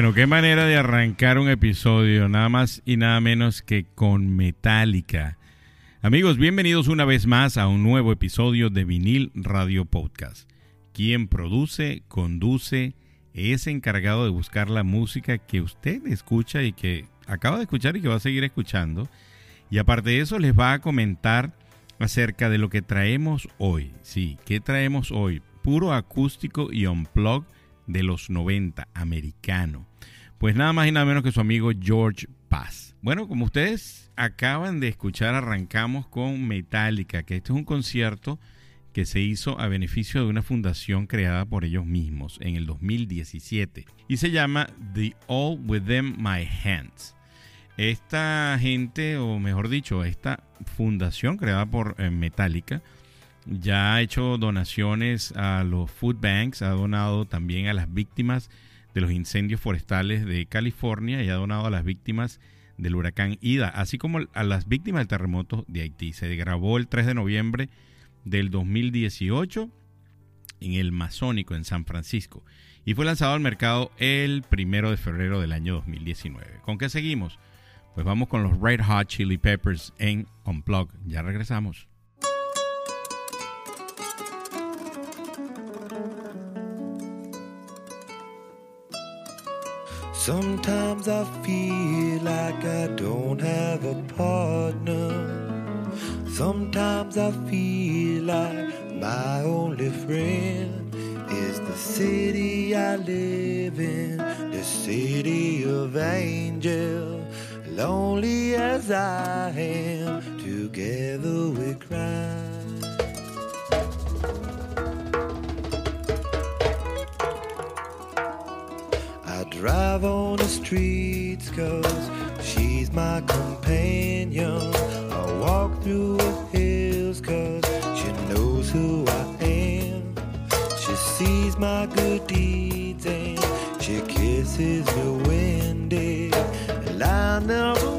Bueno, qué manera de arrancar un episodio, nada más y nada menos que con Metallica. Amigos, bienvenidos una vez más a un nuevo episodio de Vinil Radio Podcast. Quien produce, conduce, es encargado de buscar la música que usted escucha y que acaba de escuchar y que va a seguir escuchando. Y aparte de eso, les va a comentar acerca de lo que traemos hoy. Sí, ¿qué traemos hoy? Puro acústico y unplug de los 90, americano. Pues nada más y nada menos que su amigo George Paz. Bueno, como ustedes acaban de escuchar, arrancamos con Metallica, que este es un concierto que se hizo a beneficio de una fundación creada por ellos mismos en el 2017 y se llama The All Within My Hands. Esta gente, o mejor dicho, esta fundación creada por eh, Metallica, ya ha hecho donaciones a los food banks, ha donado también a las víctimas de los incendios forestales de California y ha donado a las víctimas del huracán Ida, así como a las víctimas del terremoto de Haití. Se grabó el 3 de noviembre del 2018 en el Masónico en San Francisco y fue lanzado al mercado el 1 de febrero del año 2019. ¿Con qué seguimos? Pues vamos con los Red Hot Chili Peppers en Unplug. Ya regresamos. Sometimes I feel like I don't have a partner. Sometimes I feel like my only friend is the city I live in, the city of angels. Lonely as I am, together we cry. Drive on the streets cause she's my companion. I walk through the hills cause she knows who I am. She sees my good deeds and she kisses me windy. And I never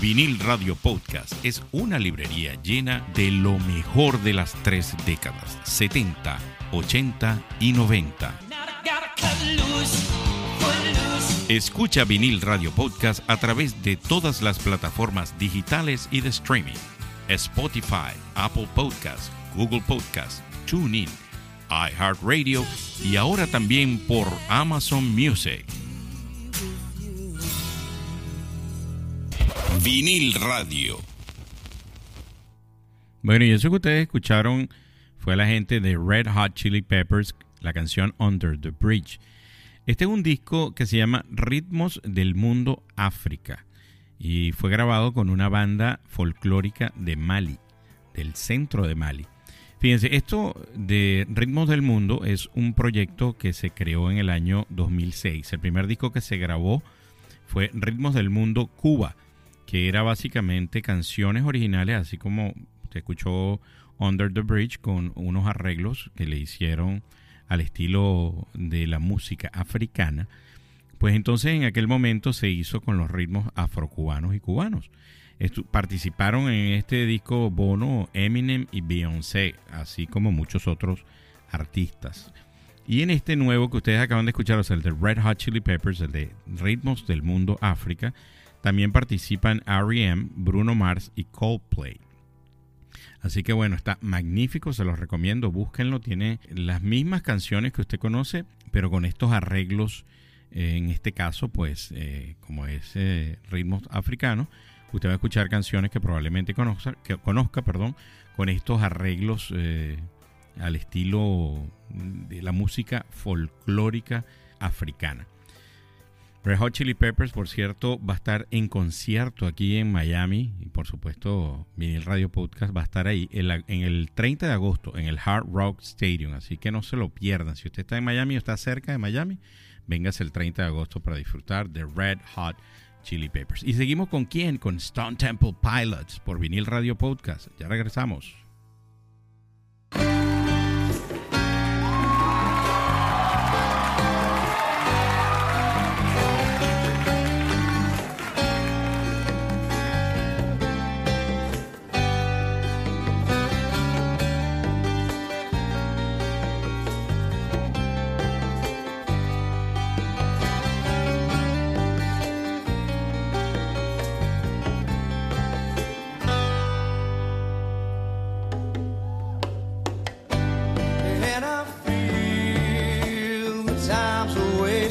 Vinil Radio Podcast es una librería llena de lo mejor de las tres décadas, 70, 80 y 90. Escucha Vinil Radio Podcast a través de todas las plataformas digitales y de streaming. Spotify, Apple Podcast, Google Podcast, TuneIn, iHeartRadio y ahora también por Amazon Music. Vinil Radio. Bueno, y eso que ustedes escucharon fue la gente de Red Hot Chili Peppers, la canción Under the Bridge. Este es un disco que se llama Ritmos del Mundo África y fue grabado con una banda folclórica de Mali, del centro de Mali. Fíjense, esto de Ritmos del Mundo es un proyecto que se creó en el año 2006. El primer disco que se grabó fue Ritmos del Mundo Cuba que era básicamente canciones originales, así como se escuchó Under the Bridge con unos arreglos que le hicieron al estilo de la música africana. Pues entonces en aquel momento se hizo con los ritmos afrocubanos y cubanos. participaron en este disco Bono, Eminem y Beyoncé, así como muchos otros artistas. Y en este nuevo que ustedes acaban de escuchar, o sea, el de Red Hot Chili Peppers, el de Ritmos del Mundo África, también participan R.E.M., Bruno Mars y Coldplay. Así que bueno, está magnífico, se los recomiendo, búsquenlo, tiene las mismas canciones que usted conoce, pero con estos arreglos, eh, en este caso, pues eh, como es eh, ritmos africanos, usted va a escuchar canciones que probablemente conozca, que conozca perdón, con estos arreglos al estilo de la música folclórica africana. Red Hot Chili Peppers, por cierto, va a estar en concierto aquí en Miami. Y por supuesto, Vinil Radio Podcast va a estar ahí en, el 30 de agosto en el Hard Rock Stadium. Así que no se lo pierdan. Si usted está en Miami o está cerca de Miami, véngase el 30 de agosto para disfrutar de Red Hot Chili Peppers. Y seguimos con quién? Con Stone Temple Pilots por Vinil Radio Podcast. Ya regresamos.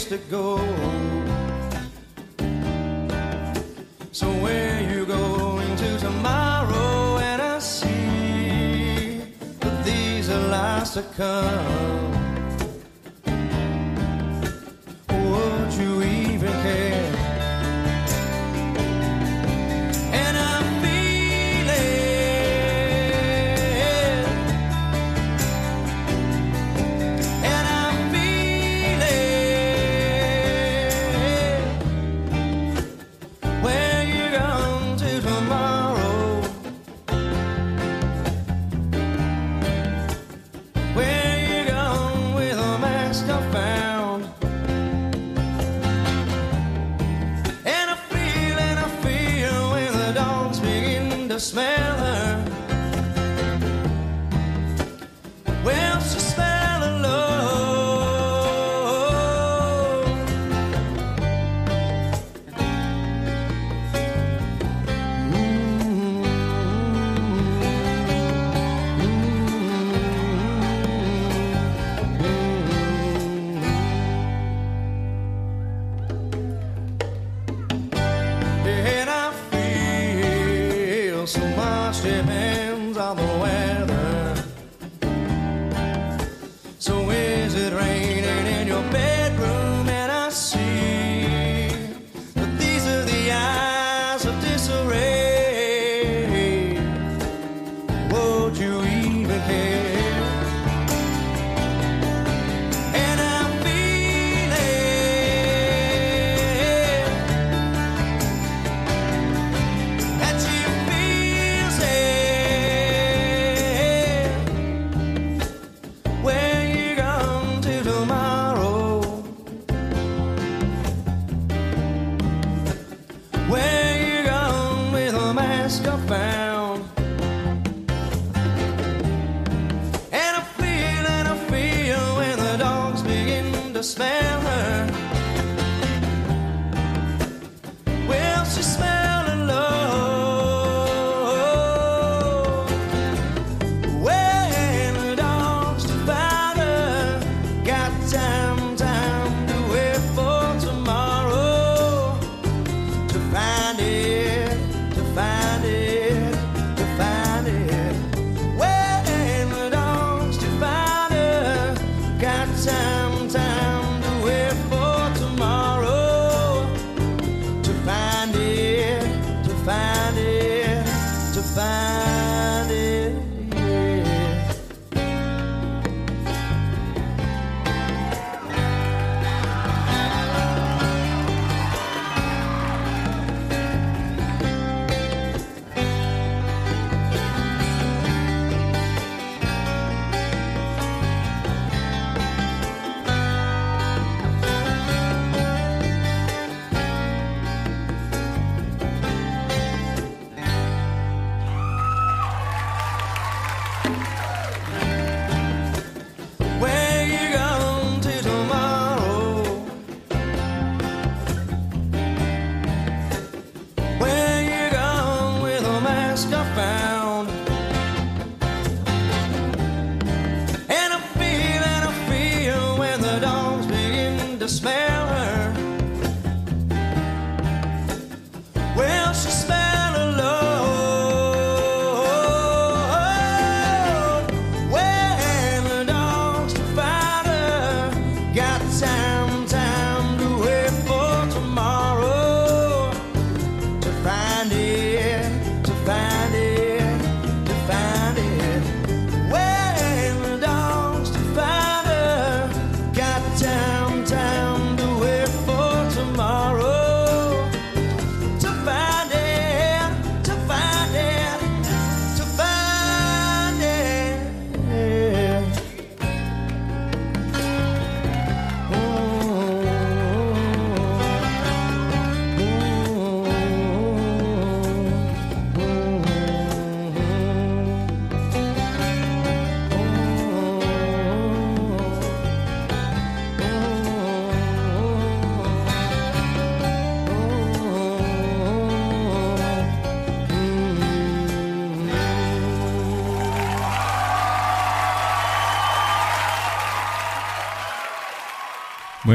To go. So where you going to tomorrow? And I see that these are last to come.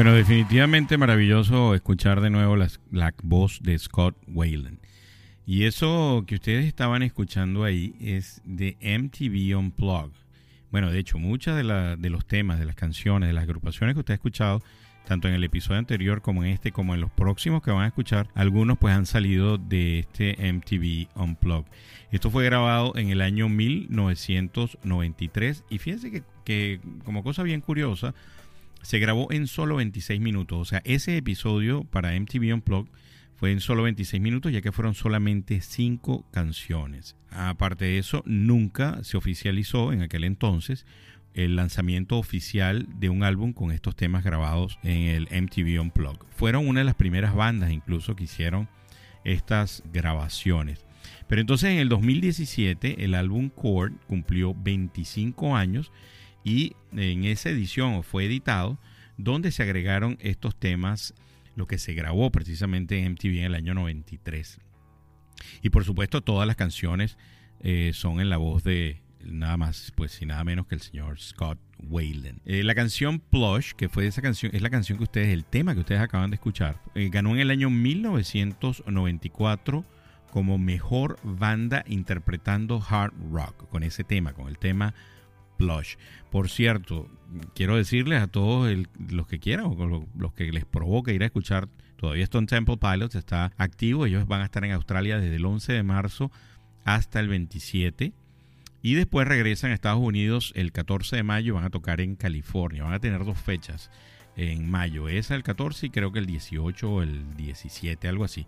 Bueno, definitivamente maravilloso escuchar de nuevo las- la, voz de Scott Wayland. Y eso que ustedes estaban escuchando ahí es de MTV Unplugged. Bueno, de hecho, muchas de, la- de los temas, de las canciones, de las agrupaciones que usted ha escuchado, tanto en el episodio anterior como en este, como en los próximos que van a escuchar, algunos pues han salido de este MTV Unplugged. Esto fue grabado en el año 1993 y fíjense que, que como cosa bien curiosa, se grabó en solo 26 minutos. O sea, ese episodio para MTV Unplugged fue en solo 26 minutos, ya que fueron solamente 5 canciones. Aparte de eso, nunca se oficializó en aquel entonces el lanzamiento oficial de un álbum con estos temas grabados en el MTV Unplugged. Fueron una de las primeras bandas incluso que hicieron estas grabaciones. Pero entonces en el 2017 el álbum Core cumplió 25 años y en esa edición fue editado donde se agregaron estos temas, lo que se grabó precisamente en MTV en el año 93. Y por supuesto todas las canciones eh, son en la voz de nada más, pues y nada menos que el señor Scott Wayland. Eh, la canción Plush, que fue esa canción, es la canción que ustedes, el tema que ustedes acaban de escuchar, eh, ganó en el año 1994 como mejor banda interpretando hard rock con ese tema, con el tema Plush. Por cierto, quiero decirles a todos los que quieran o lo- los que les provoque ir a escuchar, todavía Stone Temple Pilots está activo, ellos van a estar en Australia desde el 11 de marzo hasta el 27 y después regresan a Estados Unidos el 14 de mayo, van a tocar en California, van a tener dos fechas en mayo, esa el 14 y creo que el 18 o el 17, algo así.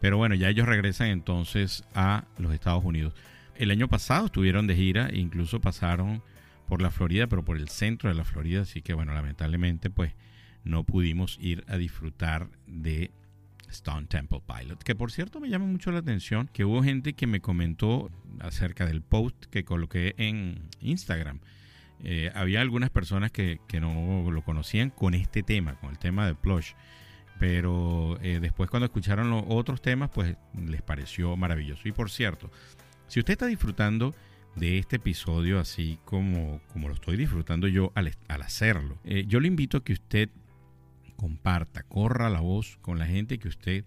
Pero bueno, ya ellos regresan entonces a los Estados Unidos. El año pasado estuvieron de gira e incluso pasaron por la Florida, pero por el centro de la Florida, así que bueno, lamentablemente pues no pudimos ir a disfrutar de Stone Temple Pilot, que por cierto me llama mucho la atención que hubo gente que me comentó acerca del post que coloqué en Instagram. Eh, había algunas personas que, que no lo conocían con este tema, con el tema de Plush. Pero eh, después cuando escucharon los otros temas, pues les pareció maravilloso. Y por cierto, si usted está disfrutando de este episodio así como, como lo estoy disfrutando yo al, al hacerlo, eh, yo le invito a que usted comparta, corra la voz con la gente que usted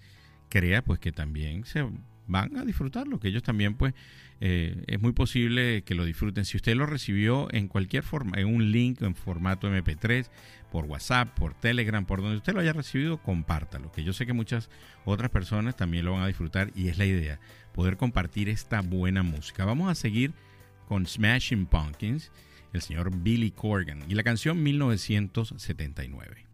crea pues que también se van a disfrutarlo, que ellos también pues eh, es muy posible que lo disfruten. Si usted lo recibió en cualquier forma, en un link en formato MP3, por WhatsApp, por Telegram, por donde usted lo haya recibido, compártalo, que yo sé que muchas otras personas también lo van a disfrutar y es la idea, poder compartir esta buena música. Vamos a seguir con Smashing Pumpkins, el señor Billy Corgan y la canción 1979.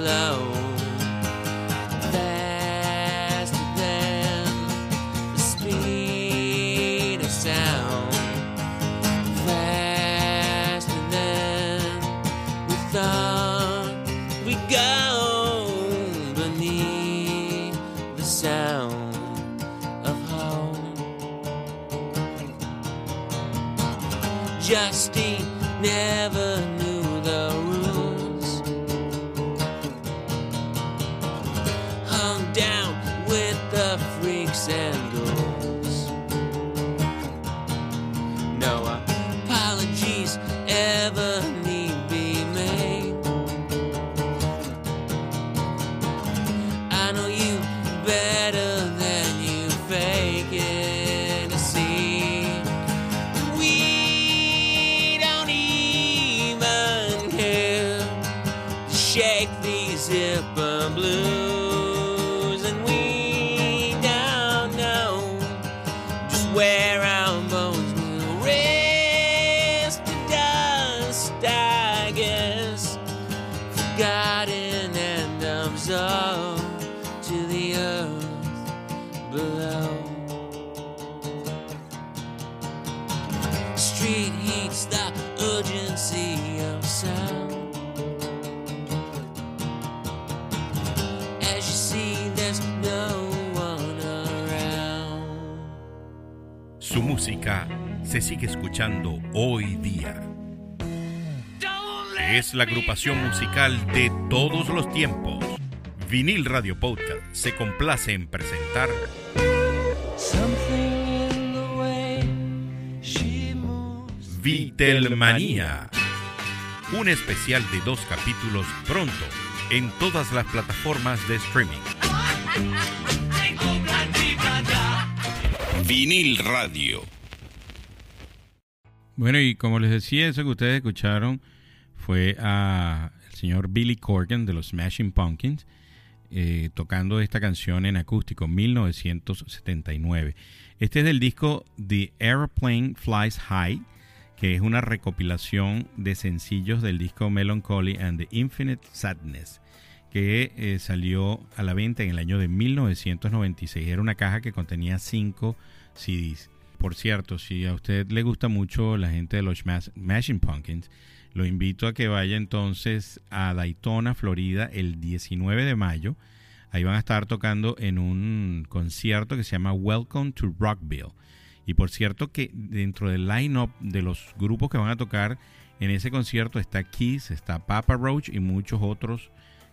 alone. Se sigue escuchando hoy día. Es la agrupación musical de todos los tiempos. Vinil Radio Podcast se complace en presentar Vitelmanía. Un especial de dos capítulos pronto en todas las plataformas de streaming. Vinil Radio. Bueno, y como les decía, eso que ustedes escucharon fue a el señor Billy Corgan de los Smashing Pumpkins eh, tocando esta canción en acústico 1979. Este es del disco The Airplane Flies High, que es una recopilación de sencillos del disco Melancholy and the Infinite Sadness, que eh, salió a la venta en el año de 1996. Era una caja que contenía cinco CDs. Por cierto, si a usted le gusta mucho la gente de los Smashing Pumpkins, lo invito a que vaya entonces a Daytona, Florida, el 19 de mayo. Ahí van a estar tocando en un concierto que se llama Welcome to Rockville. Y por cierto que dentro del line-up de los grupos que van a tocar en ese concierto está Kiss, está Papa Roach y muchos otros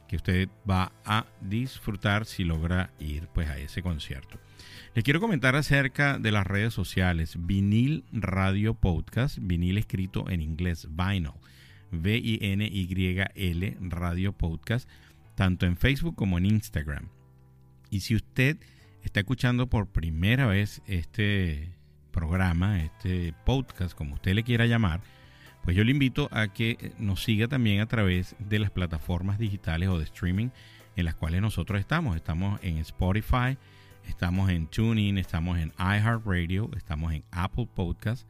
que usted va a disfrutar si logra ir pues a ese concierto. Les quiero comentar acerca de las redes sociales. Vinil Radio Podcast, vinil escrito en inglés, vinyl, V-I-N-Y-L Radio Podcast, tanto en Facebook como en Instagram. Y si usted está escuchando por primera vez este programa, este podcast, como usted le quiera llamar, pues yo le invito a que nos siga también a través de las plataformas digitales o de streaming en las cuales nosotros estamos. Estamos en Spotify, Estamos en TuneIn, estamos en iHeartRadio, estamos en Apple Podcast,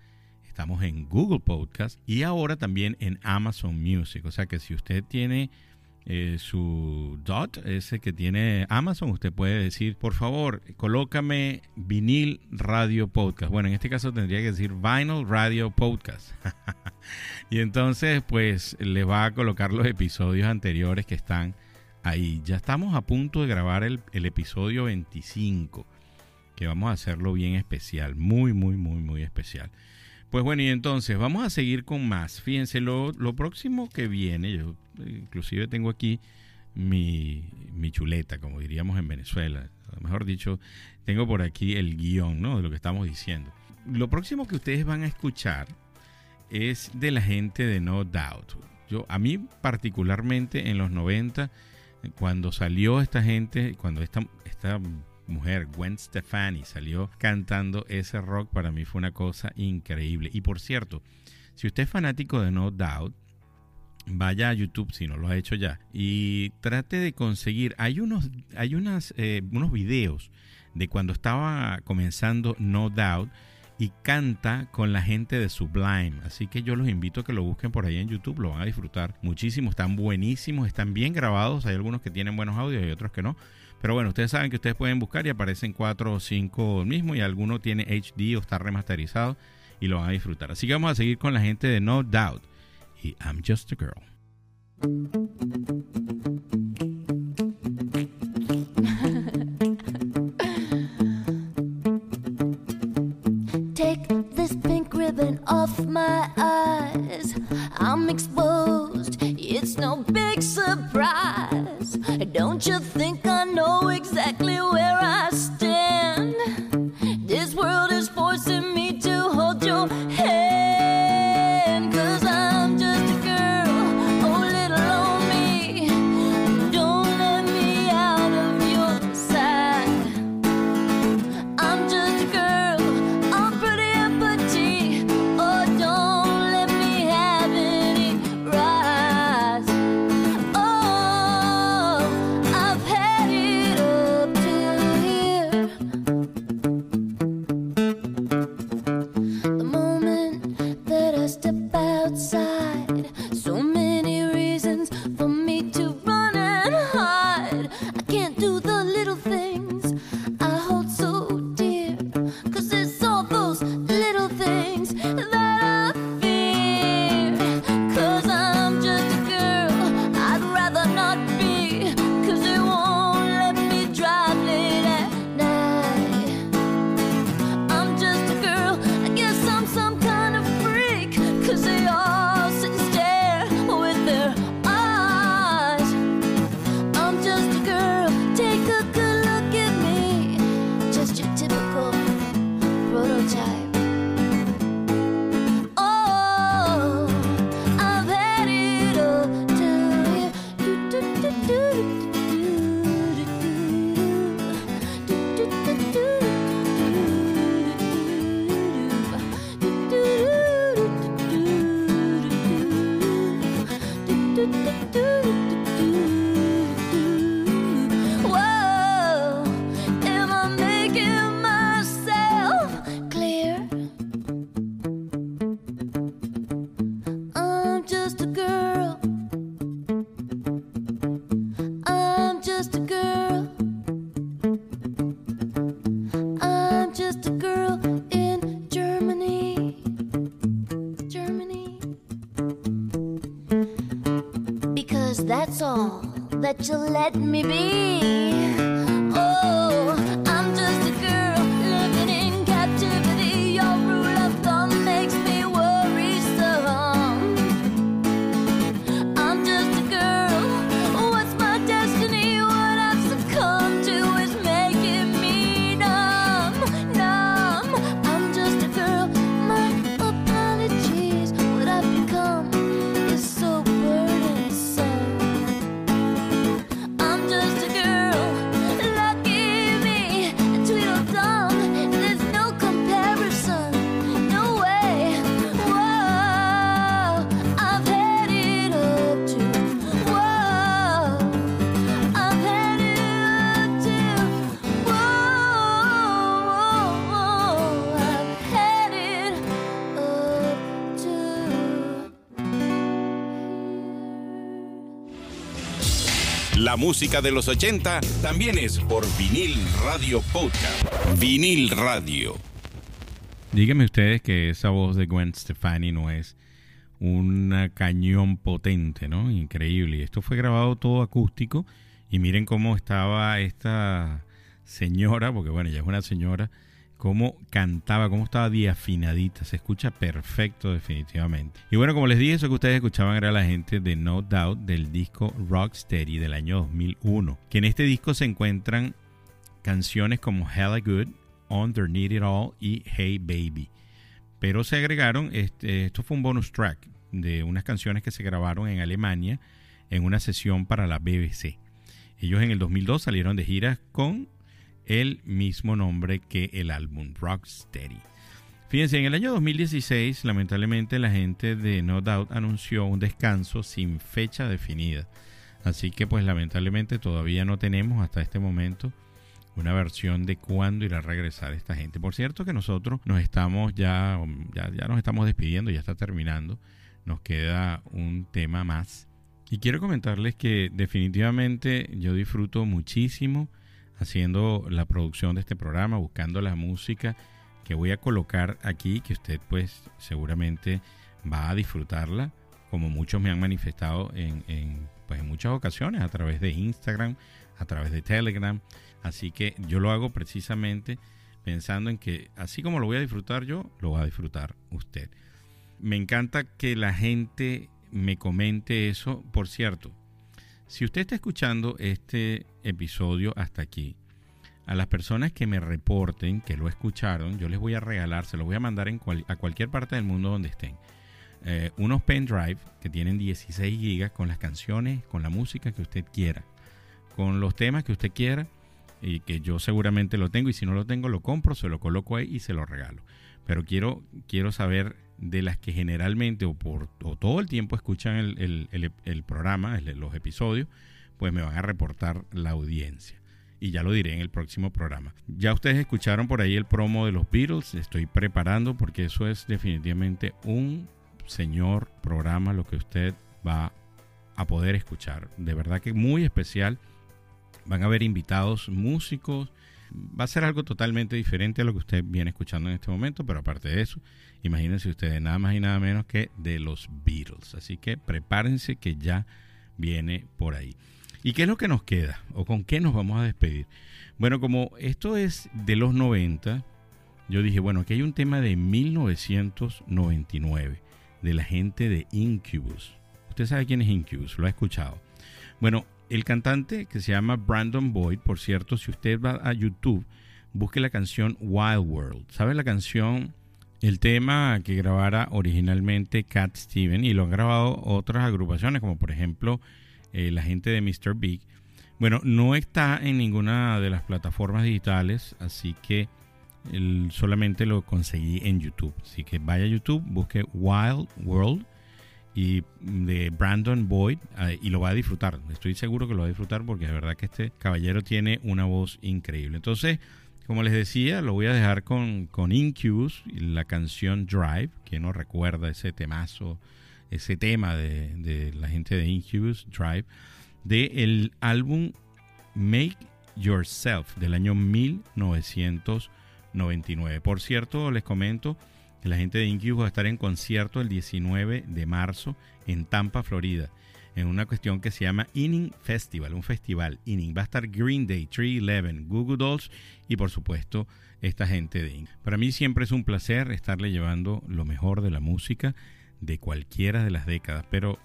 estamos en Google Podcast y ahora también en Amazon Music. O sea que si usted tiene eh, su dot, ese que tiene Amazon, usted puede decir, por favor, colócame vinil radio podcast. Bueno, en este caso tendría que decir vinyl radio podcast. y entonces, pues, le va a colocar los episodios anteriores que están ahí. Ya estamos a punto de grabar el, episodio 25, que vamos a hacerlo bien especial, muy, muy, muy, muy especial. Pues bueno, y entonces vamos a seguir con más. Fíjense, lo, próximo que viene, inclusive tengo aquí mi, mi chuleta, como diríamos en Venezuela. Mejor dicho, tengo por aquí el guion ¿no? de lo que estamos diciendo. Lo próximo que ustedes van a escuchar es de la gente de No Doubt. Yo, a mí particularmente en los 90 cuando salió esta gente, cuando esta, esta mujer, Gwen Stefani, salió cantando ese rock, para mí fue una cosa increíble. Y por cierto, si usted es fanático de No Doubt, vaya a YouTube si no lo ha hecho ya y trate de conseguir. Hay unos, hay eh, unos videos de cuando estaba comenzando No Doubt y canta con la gente de Sublime. Así que yo los invito a que lo busquen por ahí en YouTube, lo van a disfrutar muchísimo, están buenísimos, están bien grabados, hay algunos que tienen buenos audios y otros que no. Pero bueno, ustedes saben que ustedes pueden buscar y aparecen cuatro o cinco mismo y alguno tiene HD o está remasterizado y lo van a disfrutar. Así que vamos a seguir con la gente de No Doubt I'm Just a Girl. Take this pink ribbon off my eyes. I'm exposed, it's no big surprise. Don't you think I know exactly where I let me Música de los 80 también es por vinil radio podcast. Vinil radio. Díganme ustedes que esa voz de Gwen Stefani no es un cañón potente, ¿no? Increíble. Y esto fue grabado todo acústico. Y miren cómo estaba esta señora, porque bueno, ella es una señora, cómo cantaba, cómo estaba diafinadita. Se escucha perfecto, definitivamente. Y bueno, como les dije, eso que ustedes escuchaban era la gente de No Doubt del disco Rocksteady del año 2001. Que en este disco se encuentran canciones como Hella Good, Underneath It All y Hey Baby. Pero se agregaron, este, esto fue un bonus track de unas canciones que se grabaron en Alemania en una sesión para la BBC. Ellos en el 2002 salieron de giras con el mismo nombre que el álbum Rocksteady. Fíjense, en el año 2016, lamentablemente, la gente de No Doubt anunció un descanso sin fecha definida. Así que, pues, lamentablemente, todavía no tenemos hasta este momento una versión de cuándo irá a regresar esta gente. Por cierto, que nosotros nos estamos ya, ya, ya nos estamos despidiendo, ya está terminando. Nos queda un tema más. Y quiero comentarles que definitivamente yo disfruto muchísimo haciendo la producción de este programa, buscando la música que voy a colocar aquí, que usted pues seguramente va a disfrutarla, como muchos me han manifestado en, pues, en muchas ocasiones, a través de Instagram, a través de Telegram. Así que yo lo hago precisamente pensando en que así como lo voy a disfrutar yo, lo va a disfrutar usted. Me encanta que la gente me comente eso. Por cierto, si usted está escuchando este episodio hasta aquí, a las personas que me reporten que lo escucharon, yo les voy a regalar, se los voy a mandar a cualquier parte del mundo donde estén. Eh, unos pendrive que tienen 16 gigas con las canciones, con la música que usted quiera, con los temas que usted quiera y que yo seguramente lo tengo y si no lo tengo lo compro, se lo coloco ahí y se lo regalo. Pero quiero, quiero saber de las que generalmente o por o todo el tiempo escuchan el, el, el, el programa, los episodios, pues me van a reportar la audiencia. Y ya lo diré en el próximo programa. Ya ustedes escucharon por ahí el promo de los Beatles. Estoy preparando porque eso es definitivamente un señor programa lo que usted va a poder escuchar. De verdad que muy especial. Van a haber invitados músicos. Va a ser algo totalmente diferente a lo que usted viene escuchando en este momento, pero aparte de eso, imagínense ustedes nada más y nada menos que de los Beatles. Así que prepárense que ya viene por ahí. ¿Y qué es lo que nos queda? ¿O con qué nos vamos a despedir? Bueno, como esto es de los 90, yo dije, bueno, aquí hay un tema de 1999, de la gente de Incubus. Usted sabe quién es Incubus, lo ha escuchado. Bueno, el cantante que se llama Brandon Boyd, por cierto, si usted va a YouTube, busque la canción Wild World. ¿Sabe la canción? El tema que grabara originalmente Cat Steven y lo han grabado otras agrupaciones, como por ejemplo eh, la gente de Mr. Big. Bueno, no está en ninguna de las plataformas digitales, así que solamente lo conseguí en YouTube. Así que vaya a YouTube, busque Wild World y de Brandon Boyd y lo va a disfrutar. Estoy seguro que lo va a disfrutar porque es verdad que este caballero tiene una voz increíble. Entonces, como les decía, lo voy a dejar con, con Incubus la canción Drive, que no recuerda ese temazo, ese tema de, de la gente de Incubus, Drive, del álbum Make Yourself del año 1999. Por cierto, les comento la gente de Incubus va a estar en concierto el 19 de marzo en Tampa, Florida, en una cuestión que se llama Inning Festival, un festival Inning. Va a estar Green Day, 311, Google Dolls y por supuesto esta gente de Inning. Para mí siempre es un placer estarle llevando lo mejor de la música de cualquiera de las décadas, pero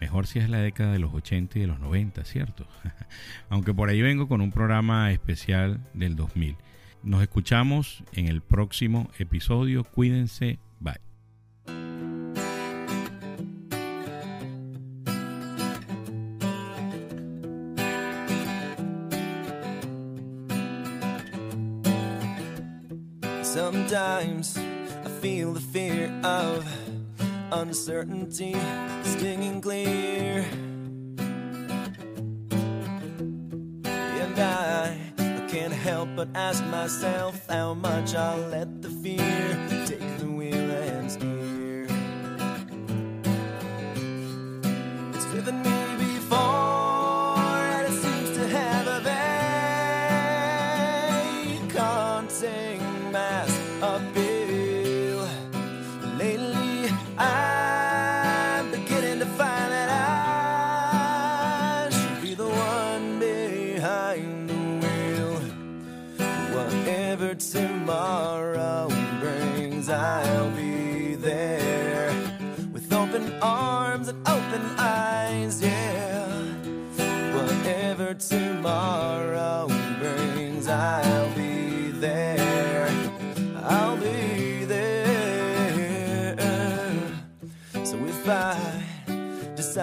mejor si es la década de los 80 y de los 90, ¿cierto? Aunque por ahí vengo con un programa especial del 2000. Nos escuchamos en el próximo episodio. Cuídense. Bye. Sometimes I feel the fear of uncertainty stinging clear. Ask myself how much I'll let the fear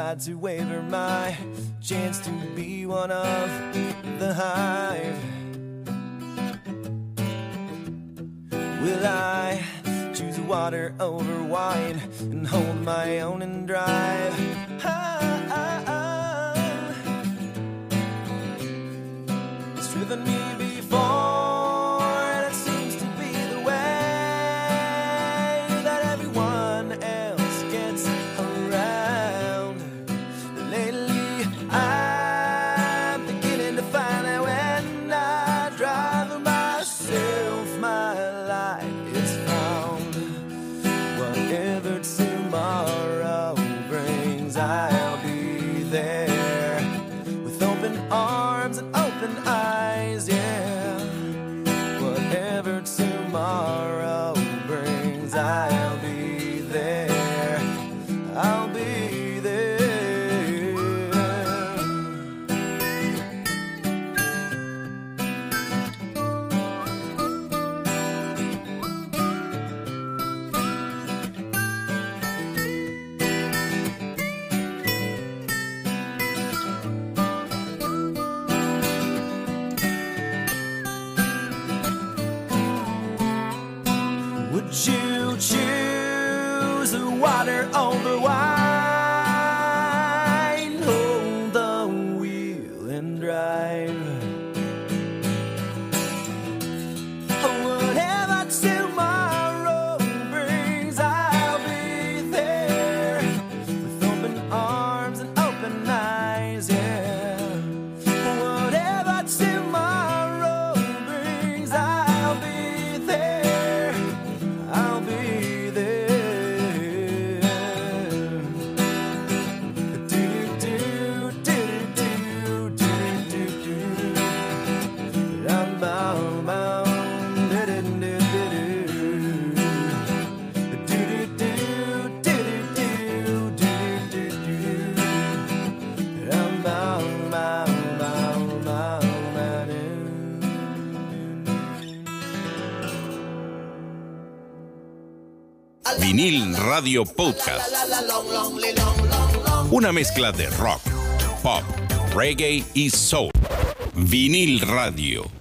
decide to waver my chance to be one of the hive, will I choose water over wine and hold my own and drive? Radio Podcast. Una mezcla de rock, pop, reggae y soul. Vinil Radio.